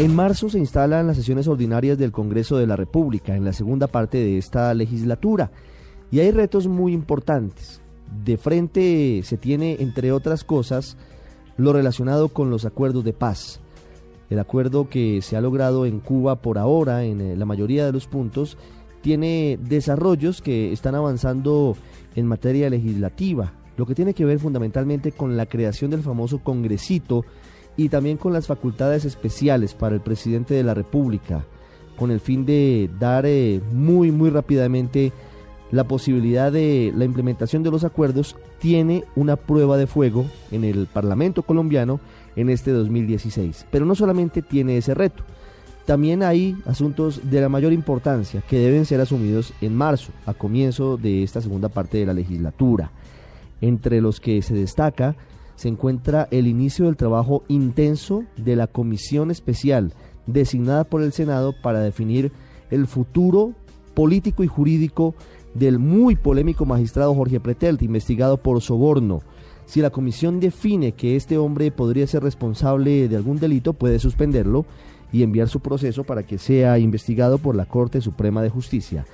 En marzo se instalan las sesiones ordinarias del Congreso de la República en la segunda parte de esta legislatura y hay retos muy importantes. De frente se tiene, entre otras cosas, lo relacionado con los acuerdos de paz. El acuerdo que se ha logrado en Cuba por ahora, en eh, la mayoría de los puntos, tiene desarrollos que están avanzando en materia legislativa, lo que tiene que ver fundamentalmente con la creación del famoso Congresito y también con las facultades especiales para el presidente de la República, con el fin de dar eh, muy, muy rápidamente la posibilidad de la implementación de los acuerdos, tiene una prueba de fuego en el Parlamento colombiano en este 2016. Pero no solamente tiene ese reto, también hay asuntos de la mayor importancia que deben ser asumidos en marzo, a comienzo de esta segunda parte de la legislatura. Entre los que se destaca se encuentra el inicio del trabajo intenso de la comisión especial designada por el Senado para definir el futuro político y jurídico del muy polémico magistrado Jorge Pretelt, investigado por soborno. Si la comisión define que este hombre podría ser responsable de algún delito, puede suspenderlo y enviar su proceso para que sea investigado por la Corte Suprema de Justicia.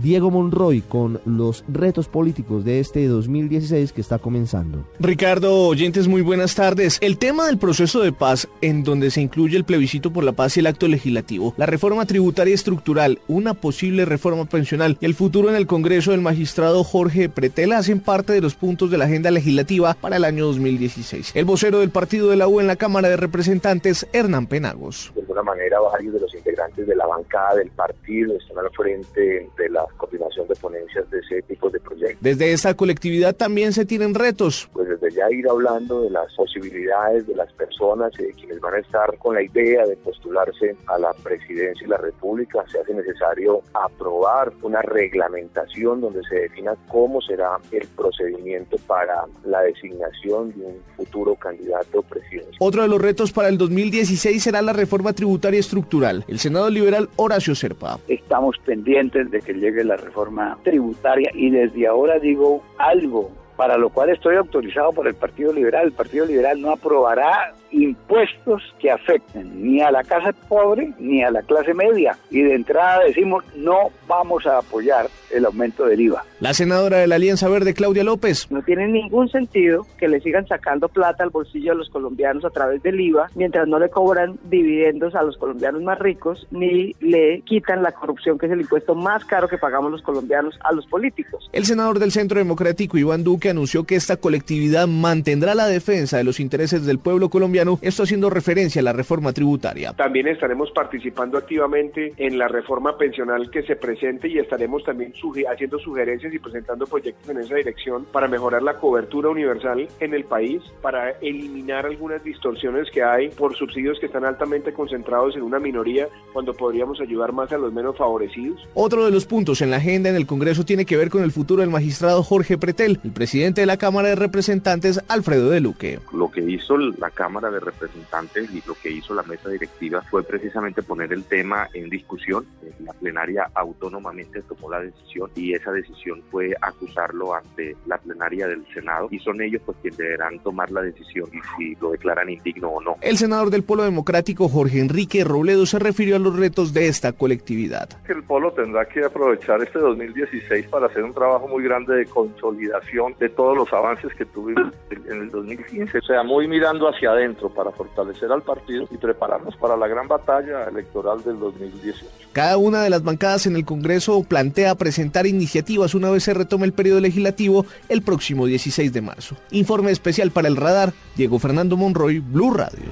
Diego Monroy con los retos políticos de este 2016 que está comenzando. Ricardo, oyentes, muy buenas tardes. El tema del proceso de paz, en donde se incluye el plebiscito por la paz y el acto legislativo, la reforma tributaria estructural, una posible reforma pensional y el futuro en el Congreso del magistrado Jorge Pretela hacen parte de los puntos de la agenda legislativa para el año 2016. El vocero del partido de la U en la Cámara de Representantes, Hernán Penagos. De alguna manera, varios de los integrantes de la bancada del partido están al frente de la coordinación de ponencias de ese tipo de proyectos. Desde esta colectividad también se tienen retos. Pues ya ir hablando de las posibilidades de las personas y de quienes van a estar con la idea de postularse a la presidencia de la República, se hace necesario aprobar una reglamentación donde se defina cómo será el procedimiento para la designación de un futuro candidato presidencial. Otro de los retos para el 2016 será la reforma tributaria estructural. El Senado liberal Horacio Serpa. Estamos pendientes de que llegue la reforma tributaria y desde ahora digo algo para lo cual estoy autorizado por el Partido Liberal. El Partido Liberal no aprobará impuestos que afecten ni a la casa pobre ni a la clase media. Y de entrada decimos no vamos a apoyar el aumento del IVA. La senadora de la Alianza Verde, Claudia López. No tiene ningún sentido que le sigan sacando plata al bolsillo de los colombianos a través del IVA, mientras no le cobran dividendos a los colombianos más ricos, ni le quitan la corrupción, que es el impuesto más caro que pagamos los colombianos a los políticos. El senador del Centro Democrático, Iván Duque, anunció que esta colectividad mantendrá la defensa de los intereses del pueblo colombiano, esto haciendo referencia a la reforma tributaria. También estaremos participando activamente en la reforma pensional que se presente y estaremos también haciendo sugerencias y presentando proyectos en esa dirección para mejorar la cobertura universal en el país, para eliminar algunas distorsiones que hay por subsidios que están altamente concentrados en una minoría cuando podríamos ayudar más a los menos favorecidos. Otro de los puntos en la agenda en el Congreso tiene que ver con el futuro del magistrado Jorge Pretel, el presidente de la Cámara de Representantes, Alfredo de Luque. Lo que hizo la Cámara de Representantes y lo que hizo la mesa directiva fue precisamente poner el tema en discusión. La plenaria autónomamente tomó la decisión y esa decisión fue acusarlo ante la plenaria del Senado y son ellos pues quienes deberán tomar la decisión y si lo declaran indigno o no. El senador del Polo Democrático Jorge Enrique Robledo se refirió a los retos de esta colectividad. El Polo tendrá que aprovechar este 2016 para hacer un trabajo muy grande de consolidación todos los avances que tuvimos en el 2015, o sea, muy mirando hacia adentro para fortalecer al partido y prepararnos para la gran batalla electoral del 2018. Cada una de las bancadas en el Congreso plantea presentar iniciativas una vez se retome el periodo legislativo el próximo 16 de marzo. Informe especial para el radar, Diego Fernando Monroy, Blue Radio.